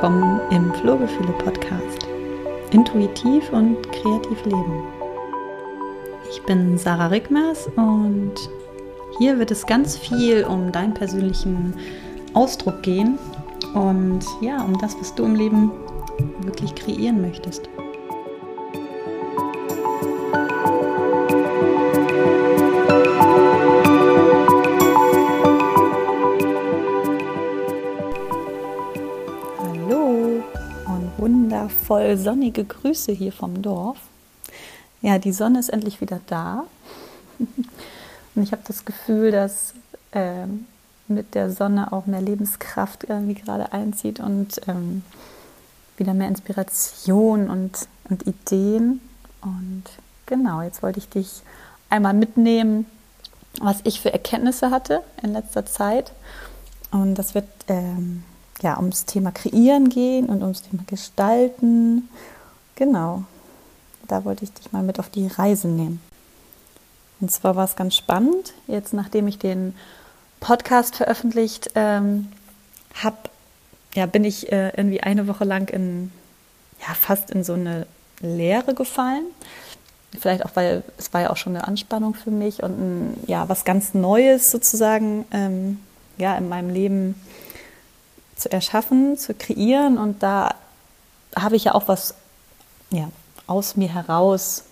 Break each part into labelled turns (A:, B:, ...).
A: willkommen im Flohgefühle Podcast. Intuitiv und kreativ leben. Ich bin Sarah Rickmers und hier wird es ganz viel um deinen persönlichen Ausdruck gehen und ja, um das, was du im Leben wirklich kreieren möchtest. Voll sonnige Grüße hier vom Dorf. Ja, die Sonne ist endlich wieder da. Und ich habe das Gefühl, dass ähm, mit der Sonne auch mehr Lebenskraft irgendwie gerade einzieht und ähm, wieder mehr Inspiration und, und Ideen. Und genau, jetzt wollte ich dich einmal mitnehmen, was ich für Erkenntnisse hatte in letzter Zeit. Und das wird ähm, ja, ums Thema Kreieren gehen und ums Thema Gestalten. Genau, da wollte ich dich mal mit auf die Reise nehmen. Und zwar war es ganz spannend, jetzt nachdem ich den Podcast veröffentlicht ähm, habe, ja, bin ich äh, irgendwie eine Woche lang in, ja, fast in so eine Leere gefallen. Vielleicht auch, weil es war ja auch schon eine Anspannung für mich und ein, ja, was ganz Neues sozusagen ähm, ja, in meinem Leben zu erschaffen, zu kreieren. Und da habe ich ja auch was ja, aus mir heraus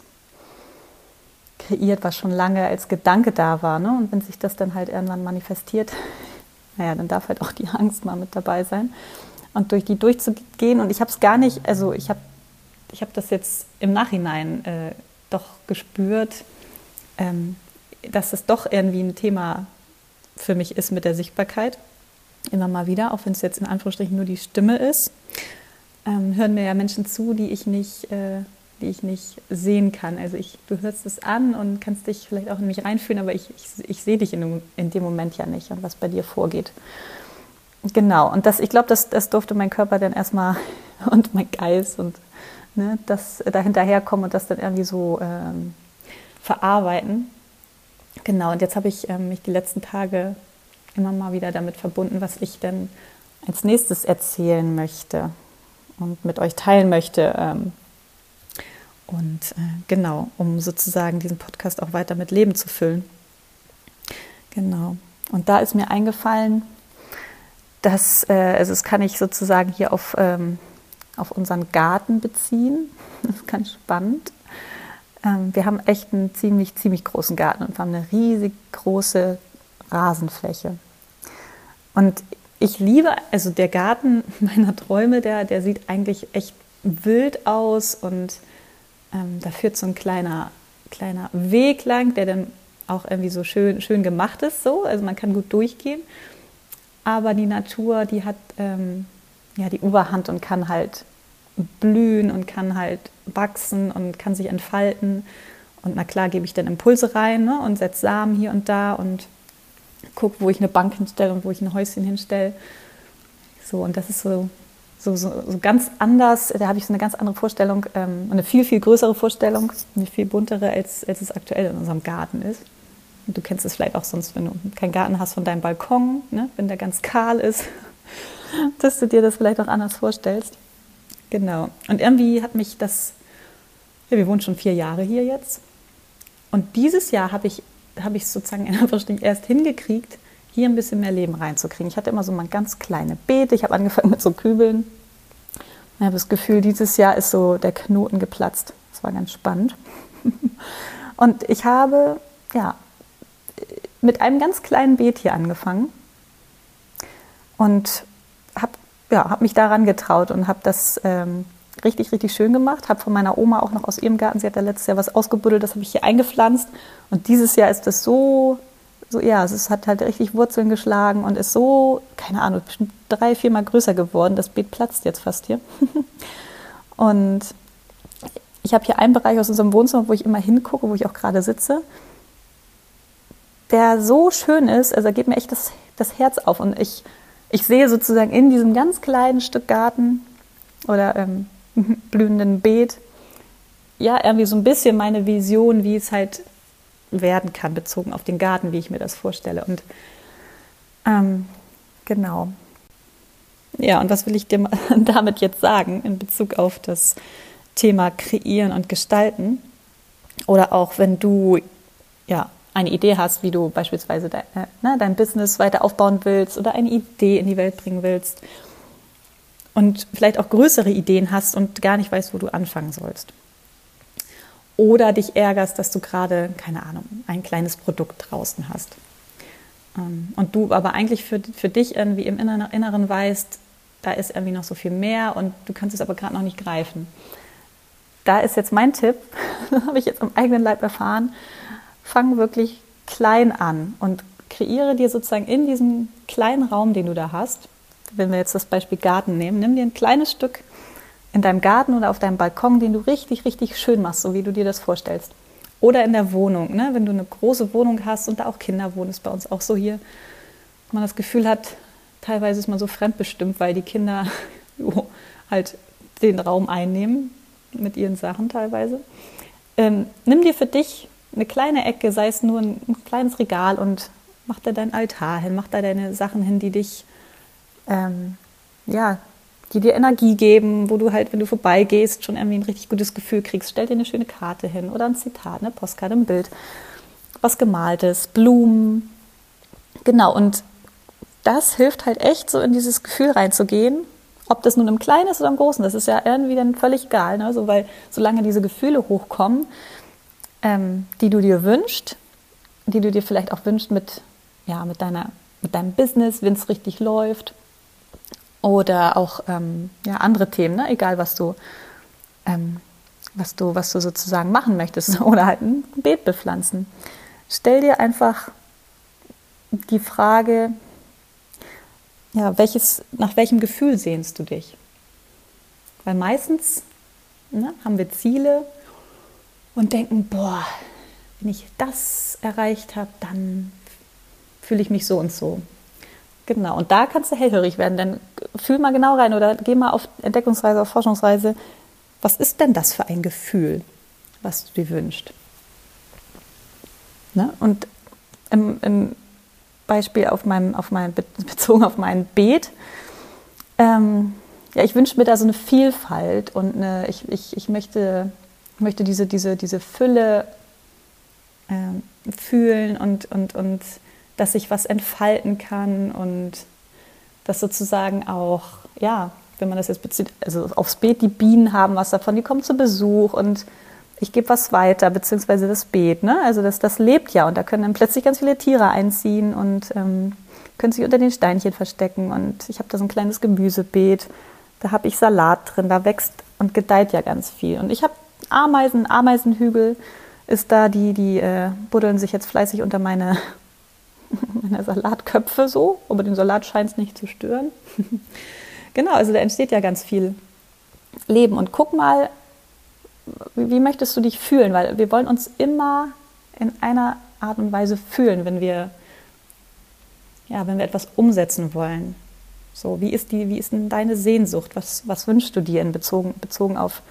A: kreiert, was schon lange als Gedanke da war. Ne? Und wenn sich das dann halt irgendwann manifestiert, naja, dann darf halt auch die Angst mal mit dabei sein. Und durch die durchzugehen. Und ich habe es gar nicht, also ich habe ich hab das jetzt im Nachhinein äh, doch gespürt, ähm, dass es doch irgendwie ein Thema für mich ist mit der Sichtbarkeit immer mal wieder, auch wenn es jetzt in Anführungsstrichen nur die Stimme ist, ähm, hören mir ja Menschen zu, die ich nicht, äh, die ich nicht sehen kann. Also ich, du hörst es an und kannst dich vielleicht auch in mich reinfühlen, aber ich, ich, ich sehe dich in dem, in dem Moment ja nicht und was bei dir vorgeht. Genau, und das, ich glaube, das, das durfte mein Körper dann erstmal und mein Geist und ne, das da hinterherkommen und das dann irgendwie so ähm, verarbeiten. Genau, und jetzt habe ich ähm, mich die letzten Tage immer mal wieder damit verbunden, was ich denn als nächstes erzählen möchte und mit euch teilen möchte. Ähm, und äh, genau, um sozusagen diesen Podcast auch weiter mit Leben zu füllen. Genau. Und da ist mir eingefallen, dass, äh, also das kann ich sozusagen hier auf, ähm, auf unseren Garten beziehen. Das ist ganz spannend. Ähm, wir haben echt einen ziemlich, ziemlich großen Garten und wir haben eine riesig große Rasenfläche. Und ich liebe, also der Garten meiner Träume, der, der sieht eigentlich echt wild aus und ähm, da führt so ein kleiner, kleiner Weg lang, der dann auch irgendwie so schön, schön gemacht ist, so. Also man kann gut durchgehen. Aber die Natur, die hat ähm, ja die Oberhand und kann halt blühen und kann halt wachsen und kann sich entfalten. Und na klar gebe ich dann Impulse rein ne, und setze Samen hier und da und gucke, wo ich eine Bank hinstelle und wo ich ein Häuschen hinstelle. So, und das ist so, so, so, so ganz anders. Da habe ich so eine ganz andere Vorstellung, ähm, eine viel, viel größere Vorstellung, eine viel buntere, als, als es aktuell in unserem Garten ist. Und du kennst es vielleicht auch sonst, wenn du keinen Garten hast von deinem Balkon, ne? wenn der ganz kahl ist, dass du dir das vielleicht auch anders vorstellst. Genau. Und irgendwie hat mich das, ja, wir wohnen schon vier Jahre hier jetzt. Und dieses Jahr habe ich habe ich sozusagen erst hingekriegt, hier ein bisschen mehr Leben reinzukriegen. Ich hatte immer so mal ganz kleine Beete. Ich habe angefangen mit so Kübeln. Ich habe das Gefühl, dieses Jahr ist so der Knoten geplatzt. Das war ganz spannend. Und ich habe ja mit einem ganz kleinen Beet hier angefangen und habe ja, hab mich daran getraut und habe das ähm, richtig, richtig schön gemacht. Habe von meiner Oma auch noch aus ihrem Garten, sie hat da letztes Jahr was ausgebuddelt, das habe ich hier eingepflanzt. Und dieses Jahr ist das so, so ja, es hat halt richtig Wurzeln geschlagen und ist so, keine Ahnung, bestimmt drei, viermal größer geworden. Das Beet platzt jetzt fast hier. und ich habe hier einen Bereich aus unserem Wohnzimmer, wo ich immer hingucke, wo ich auch gerade sitze, der so schön ist, also da geht mir echt das, das Herz auf. Und ich, ich sehe sozusagen in diesem ganz kleinen Stück Garten oder ähm, blühenden Beet, ja, irgendwie so ein bisschen meine Vision, wie es halt werden kann, bezogen auf den Garten, wie ich mir das vorstelle. Und ähm, genau. Ja, und was will ich dir damit jetzt sagen in Bezug auf das Thema Kreieren und Gestalten? Oder auch wenn du ja eine Idee hast, wie du beispielsweise dein, äh, ne, dein Business weiter aufbauen willst oder eine Idee in die Welt bringen willst und vielleicht auch größere Ideen hast und gar nicht weißt, wo du anfangen sollst. Oder dich ärgerst, dass du gerade, keine Ahnung, ein kleines Produkt draußen hast. Ähm, und du aber eigentlich für, für dich irgendwie im Inneren weißt, da ist irgendwie noch so viel mehr und du kannst es aber gerade noch nicht greifen. Da ist jetzt mein Tipp, habe ich jetzt am eigenen Leib erfahren, fang wirklich klein an und kreiere dir sozusagen in diesem kleinen Raum, den du da hast, wenn wir jetzt das Beispiel Garten nehmen, nimm dir ein kleines Stück in deinem Garten oder auf deinem Balkon, den du richtig, richtig schön machst, so wie du dir das vorstellst. Oder in der Wohnung, ne? wenn du eine große Wohnung hast und da auch Kinder wohnen, ist bei uns auch so hier, man das Gefühl hat, teilweise ist man so fremdbestimmt, weil die Kinder jo, halt den Raum einnehmen mit ihren Sachen teilweise. Ähm, nimm dir für dich eine kleine Ecke, sei es nur ein, ein, kleines Regal und mach da deinen Altar hin, mach da deine Sachen hin, die dich, ähm, ja, die dir Energie geben, wo du halt, wenn du vorbeigehst, schon irgendwie ein richtig gutes Gefühl kriegst. Stell dir eine schöne Karte hin oder ein Zitat, eine Postkarte, ein Bild, was gemaltes, Blumen. Genau, und das hilft halt echt, so in dieses Gefühl reinzugehen. Ob das nun im Kleinen ist oder im Großen, das ist ja irgendwie dann völlig egal, ne? so, weil solange diese Gefühle hochkommen, ähm, die du dir wünschst, die du dir vielleicht auch wünschst mit, ja, mit, deiner, mit deinem Business, wenn es richtig läuft. Oder auch ähm, ja, andere Themen, ne? egal was du, ähm, was, du, was du sozusagen machen möchtest. Oder halt ein Beet bepflanzen. Stell dir einfach die Frage, ja, welches, nach welchem Gefühl sehnst du dich? Weil meistens ne, haben wir Ziele, und denken, boah, wenn ich das erreicht habe, dann fühle ich mich so und so. Genau, und da kannst du hellhörig werden, denn fühl mal genau rein oder geh mal auf Entdeckungsreise, auf Forschungsreise. Was ist denn das für ein Gefühl, was du dir wünschst? Ne? Und im, im, Beispiel auf mein, auf mein, bezogen auf mein Beet, ähm, ja, ich wünsche mir da so eine Vielfalt und eine, ich, ich, ich möchte möchte diese, diese, diese Fülle äh, fühlen und, und, und dass sich was entfalten kann und dass sozusagen auch, ja, wenn man das jetzt bezieht, also aufs Beet, die Bienen haben was davon, die kommen zu Besuch und ich gebe was weiter, beziehungsweise das Beet, ne? Also das, das lebt ja und da können dann plötzlich ganz viele Tiere einziehen und ähm, können sich unter den Steinchen verstecken. Und ich habe da so ein kleines Gemüsebeet, da habe ich Salat drin, da wächst und gedeiht ja ganz viel. Und ich habe Ameisen, Ameisenhügel ist da, die, die äh, buddeln sich jetzt fleißig unter meine, meine Salatköpfe so, aber den Salat scheint es nicht zu stören. genau, also da entsteht ja ganz viel Leben. Und guck mal, wie, wie möchtest du dich fühlen? Weil wir wollen uns immer in einer Art und Weise fühlen, wenn wir, ja, wenn wir etwas umsetzen wollen. So, wie ist, die, wie ist denn deine Sehnsucht? Was, was wünschst du dir in bezogen, bezogen auf,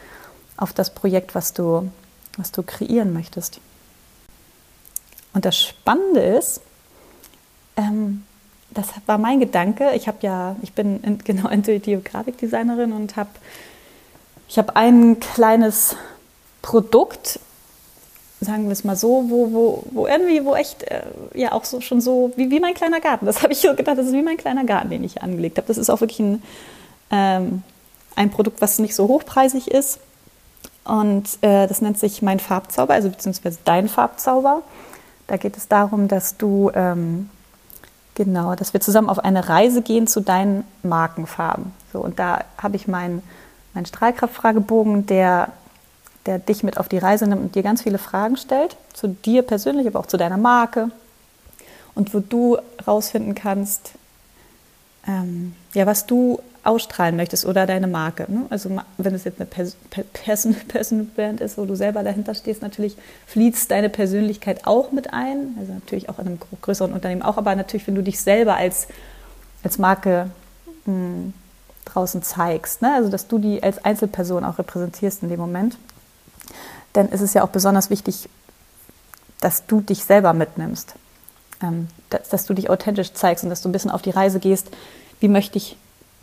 A: auf das Projekt, was du, was du kreieren möchtest. Und das Spannende ist, ähm, das war mein Gedanke. Ich habe ja, ich bin in, genau intuitive Grafikdesignerin und habe, ich habe ein kleines Produkt, sagen wir es mal so, wo, wo, wo irgendwie, wo echt, äh, ja auch so schon so, wie, wie mein kleiner Garten. Das habe ich so gedacht, das ist wie mein kleiner Garten, den ich angelegt habe. Das ist auch wirklich ein, ähm, ein Produkt, was nicht so hochpreisig ist, und äh, das nennt sich mein Farbzauber, also beziehungsweise dein Farbzauber. Da geht es darum, dass du, ähm, genau, dass wir zusammen auf eine Reise gehen zu deinen Markenfarben. So, und da habe ich meinen mein Strahlkraftfragebogen, der, der dich mit auf die Reise nimmt und dir ganz viele Fragen stellt, zu dir persönlich, aber auch zu deiner Marke. Und wo du rausfinden kannst, ähm, ja, was du ausstrahlen möchtest oder deine Marke. Ne? Also wenn es jetzt eine Person, Person Brand ist, wo du selber dahinter stehst, natürlich fließt deine Persönlichkeit auch mit ein. Also natürlich auch in einem größeren Unternehmen auch, aber natürlich, wenn du dich selber als, als Marke mh, hm, draußen zeigst, ne? also dass du die als Einzelperson auch repräsentierst in dem Moment, dann ist es ja auch besonders wichtig, dass du dich selber mitnimmst. Ähm, dass, dass du dich authentisch zeigst und dass du ein bisschen auf die Reise gehst, wie möchte ich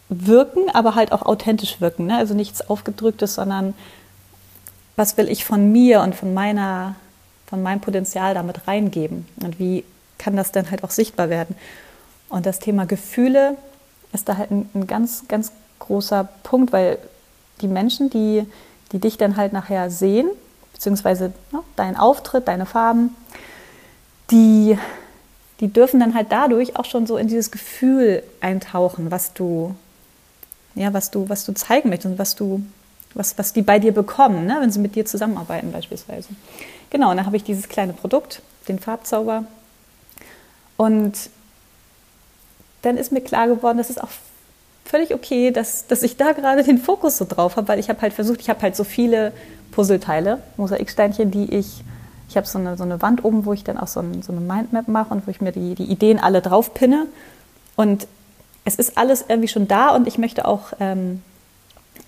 A: wirken, aber halt auch authentisch wirken. Ne? Also nichts Aufgedrücktes, sondern was will ich von mir und von meiner, von meinem Potenzial damit reingeben? Und wie kann das dann halt auch sichtbar werden? Und das Thema Gefühle ist da halt ein, ein ganz, ganz großer Punkt, weil die Menschen, die, die dich dann halt nachher sehen, beziehungsweise ne, dein Auftritt, deine Farben, die, die dürfen dann halt dadurch auch schon so in dieses Gefühl eintauchen, was du, ja, was du, was du zeigen möchtest und was du, was, was die bei dir bekommen, ne, wenn sie mit dir zusammenarbeiten beispielsweise. Genau, und dann habe ich dieses kleine Produkt, den Farbzauber. Und dann ist mir klar geworden, dass es auch völlig okay, dass, dass ich da gerade den Fokus so drauf habe, weil ich habe halt versucht, ich habe halt so viele Puzzleteile, Mosaiksteinchen, die ich, ich habe so eine, so eine Wand oben, wo ich dann auch so, ein, so eine Mindmap mache und wo ich mir die, die Ideen alle drauf pinne. Und es ist alles irgendwie schon da und ich möchte auch ähm,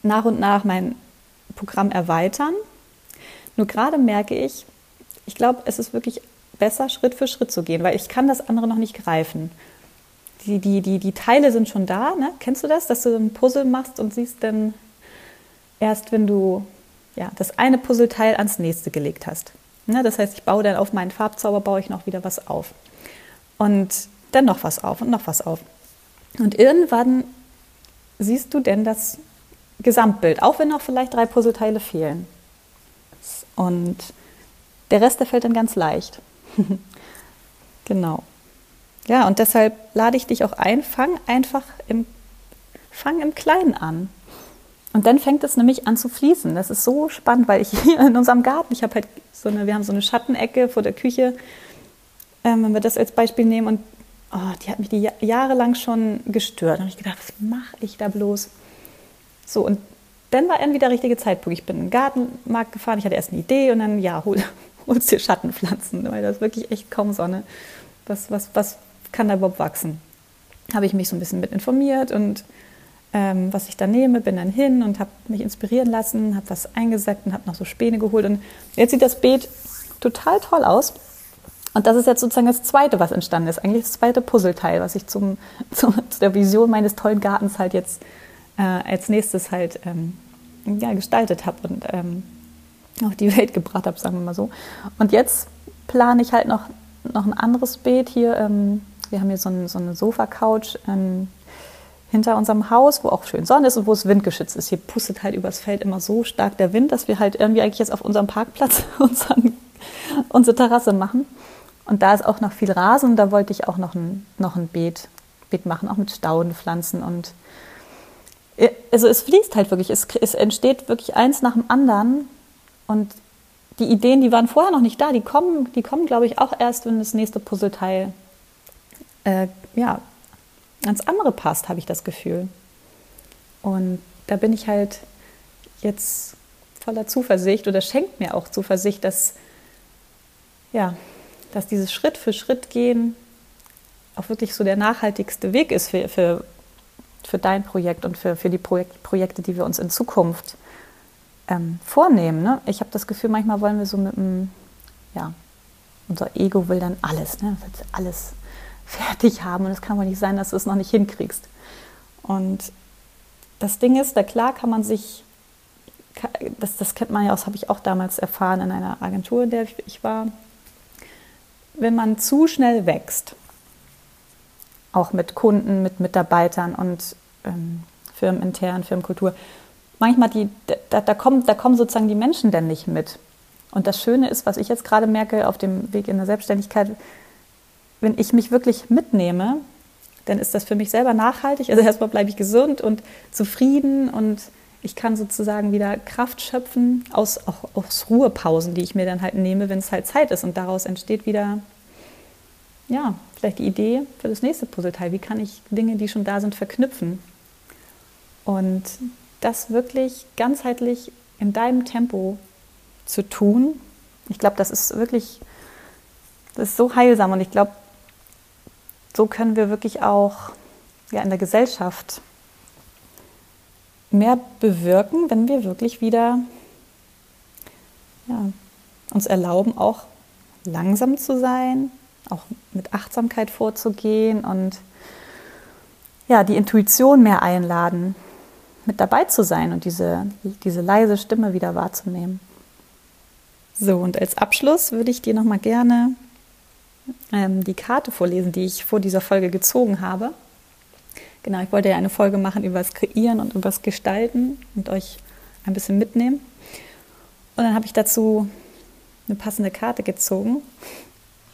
A: nach und nach mein Programm erweitern. Nur gerade merke ich, ich glaube, es ist wirklich besser, Schritt für Schritt zu gehen, weil ich kann das andere noch nicht greifen die, die, die, die Teile sind schon da. Ne? Kennst du das, dass du ein Puzzle machst und siehst dann erst, wenn du ja, das eine Puzzleteil ans nächste gelegt hast. Ne? Das heißt, ich baue dann auf meinen Farbzauber, baue ich noch wieder was auf. Und dann noch was auf und noch was auf. Und irgendwann siehst du denn das Gesamtbild, auch wenn noch vielleicht drei Puzzleteile fehlen. Und der Rest, der fällt dann ganz leicht. genau. Ja, und deshalb lade ich dich auch ein, fang einfach im, fang im Kleinen an. Und dann fängt es nämlich an zu fließen. Das ist so spannend, weil ich hier in unserem Garten, ich habe halt so eine, wir haben so eine Schattenecke vor der Küche, ähm, wenn wir das als Beispiel nehmen und oh, die hat mich die jahrelang schon gestört. Und ich gedacht, was mache ich da bloß? So, und dann war irgendwie der richtige Zeitpunkt. Ich bin in den Gartenmarkt gefahren, ich hatte erst eine Idee und dann, ja, hol, holst dir Schattenpflanzen, weil das ist wirklich echt kaum Sonne. Was, was, was kann da überhaupt wachsen? Habe ich mich so ein bisschen mit informiert und ähm, was ich da nehme, bin dann hin und habe mich inspirieren lassen, habe was eingesackt und habe noch so Späne geholt. Und jetzt sieht das Beet total toll aus. Und das ist jetzt sozusagen das zweite, was entstanden ist. Eigentlich das zweite Puzzleteil, was ich zum, zum zu der Vision meines tollen Gartens halt jetzt äh, als nächstes halt ähm, ja, gestaltet habe und ähm, auf die Welt gebracht habe, sagen wir mal so. Und jetzt plane ich halt noch, noch ein anderes Beet hier ähm, wir haben hier so, ein, so eine Sofa-Couch ähm, hinter unserem Haus, wo auch schön Sonne ist und wo es windgeschützt ist. Hier pustet halt übers Feld immer so stark der Wind, dass wir halt irgendwie eigentlich jetzt auf unserem Parkplatz unseren, unsere Terrasse machen. Und da ist auch noch viel Rasen. Da wollte ich auch noch ein, noch ein Beet, Beet machen, auch mit Staudenpflanzen. Und also es fließt halt wirklich. Es, es entsteht wirklich eins nach dem anderen. Und die Ideen, die waren vorher noch nicht da, die kommen, die kommen, glaube ich, auch erst, wenn das nächste Puzzleteil äh, ja, ans andere passt, habe ich das Gefühl. Und da bin ich halt jetzt voller Zuversicht oder schenkt mir auch Zuversicht, dass, ja, dass dieses Schritt für Schritt gehen auch wirklich so der nachhaltigste Weg ist für, für, für dein Projekt und für, für die Projek Projekte, die wir uns in Zukunft ähm, vornehmen. Ne? Ich habe das Gefühl, manchmal wollen wir so mit dem, ja, unser Ego will dann alles, ne? alles fertig haben und es kann wohl nicht sein, dass du es noch nicht hinkriegst. Und das Ding ist, da klar kann man sich, das, das kennt man ja das habe ich auch damals erfahren in einer Agentur, in der ich war, wenn man zu schnell wächst, auch mit Kunden, mit Mitarbeitern und ähm, firmenintern, Firmenkultur, manchmal die, da, da, kommen, da kommen sozusagen die Menschen denn nicht mit. Und das Schöne ist, was ich jetzt gerade merke auf dem Weg in der Selbstständigkeit, wenn ich mich wirklich mitnehme, dann ist das für mich selber nachhaltig. Also erstmal bleibe ich gesund und zufrieden und ich kann sozusagen wieder Kraft schöpfen aus, auch aus Ruhepausen, die ich mir dann halt nehme, wenn es halt Zeit ist. Und daraus entsteht wieder, ja, vielleicht die Idee für das nächste Puzzleteil. Wie kann ich Dinge, die schon da sind, verknüpfen? Und das wirklich ganzheitlich in deinem Tempo zu tun, ich glaube, das ist wirklich, das ist so heilsam. Und ich glaube, so können wir wirklich auch ja, in der Gesellschaft mehr bewirken, wenn wir wirklich wieder ja, uns erlauben, auch langsam zu sein, auch mit Achtsamkeit vorzugehen und ja, die Intuition mehr einladen, mit dabei zu sein und diese, diese leise Stimme wieder wahrzunehmen. So, und als Abschluss würde ich dir nochmal gerne ähm, die Karte vorlesen, die ich vor dieser Folge gezogen habe. Genau, ich wollte ja eine Folge machen über das Kreieren und über das Gestalten und euch ein bisschen mitnehmen. Und dann habe ich dazu eine passende Karte gezogen,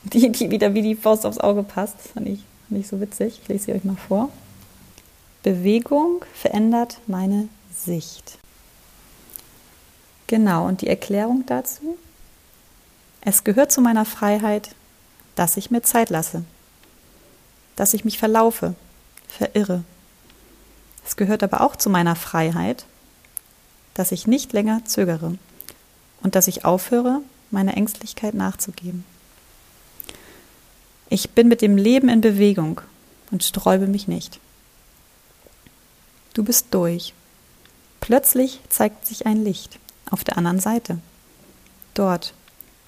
A: die, die wieder wie die Faust aufs Auge passt. Das fand ich, ich so witzig. Ich lese sie euch mal vor. Bewegung verändert meine Sicht. Genau, und die Erklärung dazu? Es gehört zu meiner Freiheit, dass ich mir Zeit lasse, dass ich mich verlaufe, verirre. Es gehört aber auch zu meiner Freiheit, dass ich nicht länger zögere und dass ich aufhöre, meiner Ängstlichkeit nachzugeben. Ich bin mit dem Leben in Bewegung und sträube mich nicht. Du bist durch. Plötzlich zeigt sich ein Licht auf der anderen Seite. Dort,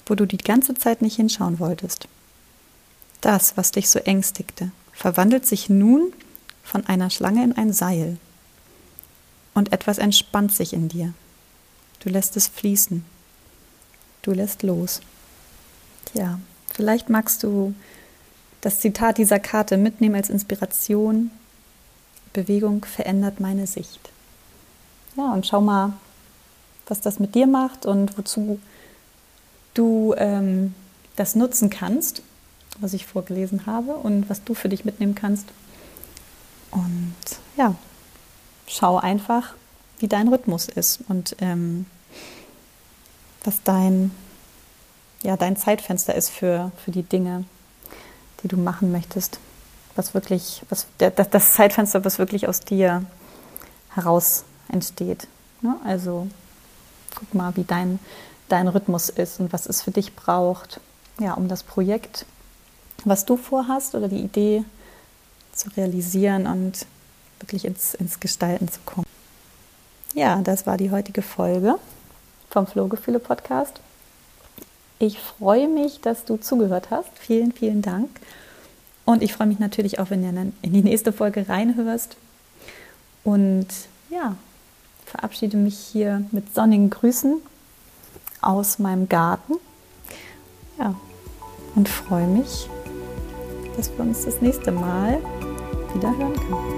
A: wo du die ganze Zeit nicht hinschauen wolltest. Das, was dich so ängstigte, verwandelt sich nun von einer Schlange in ein Seil. Und etwas entspannt sich in dir. Du lässt es fließen. Du lässt los. Tja, vielleicht magst du das Zitat dieser Karte mitnehmen als Inspiration. Bewegung verändert meine Sicht. Ja, und schau mal, was das mit dir macht und wozu du ähm, das nutzen kannst, was ich vorgelesen habe und was du für dich mitnehmen kannst. Und ja, schau einfach, wie dein Rhythmus ist und ähm, was dein, ja, dein Zeitfenster ist für, für die Dinge, die du machen möchtest. Was wirklich, was, das, das Zeitfenster, was wirklich aus dir heraus entsteht. Ne? Also guck mal, wie dein, dein Rhythmus ist und was es für dich braucht, ja, um das Projekt, was du vorhast oder die Idee zu realisieren und wirklich ins, ins Gestalten zu kommen. Ja, das war die heutige Folge vom Flohgefühle Podcast. Ich freue mich, dass du zugehört hast. Vielen, vielen Dank. Und ich freue mich natürlich auch, wenn du in die nächste Folge reinhörst. Und ja, verabschiede mich hier mit sonnigen Grüßen aus meinem Garten. Ja, und freue mich, dass wir uns das nächste Mal wieder hören können.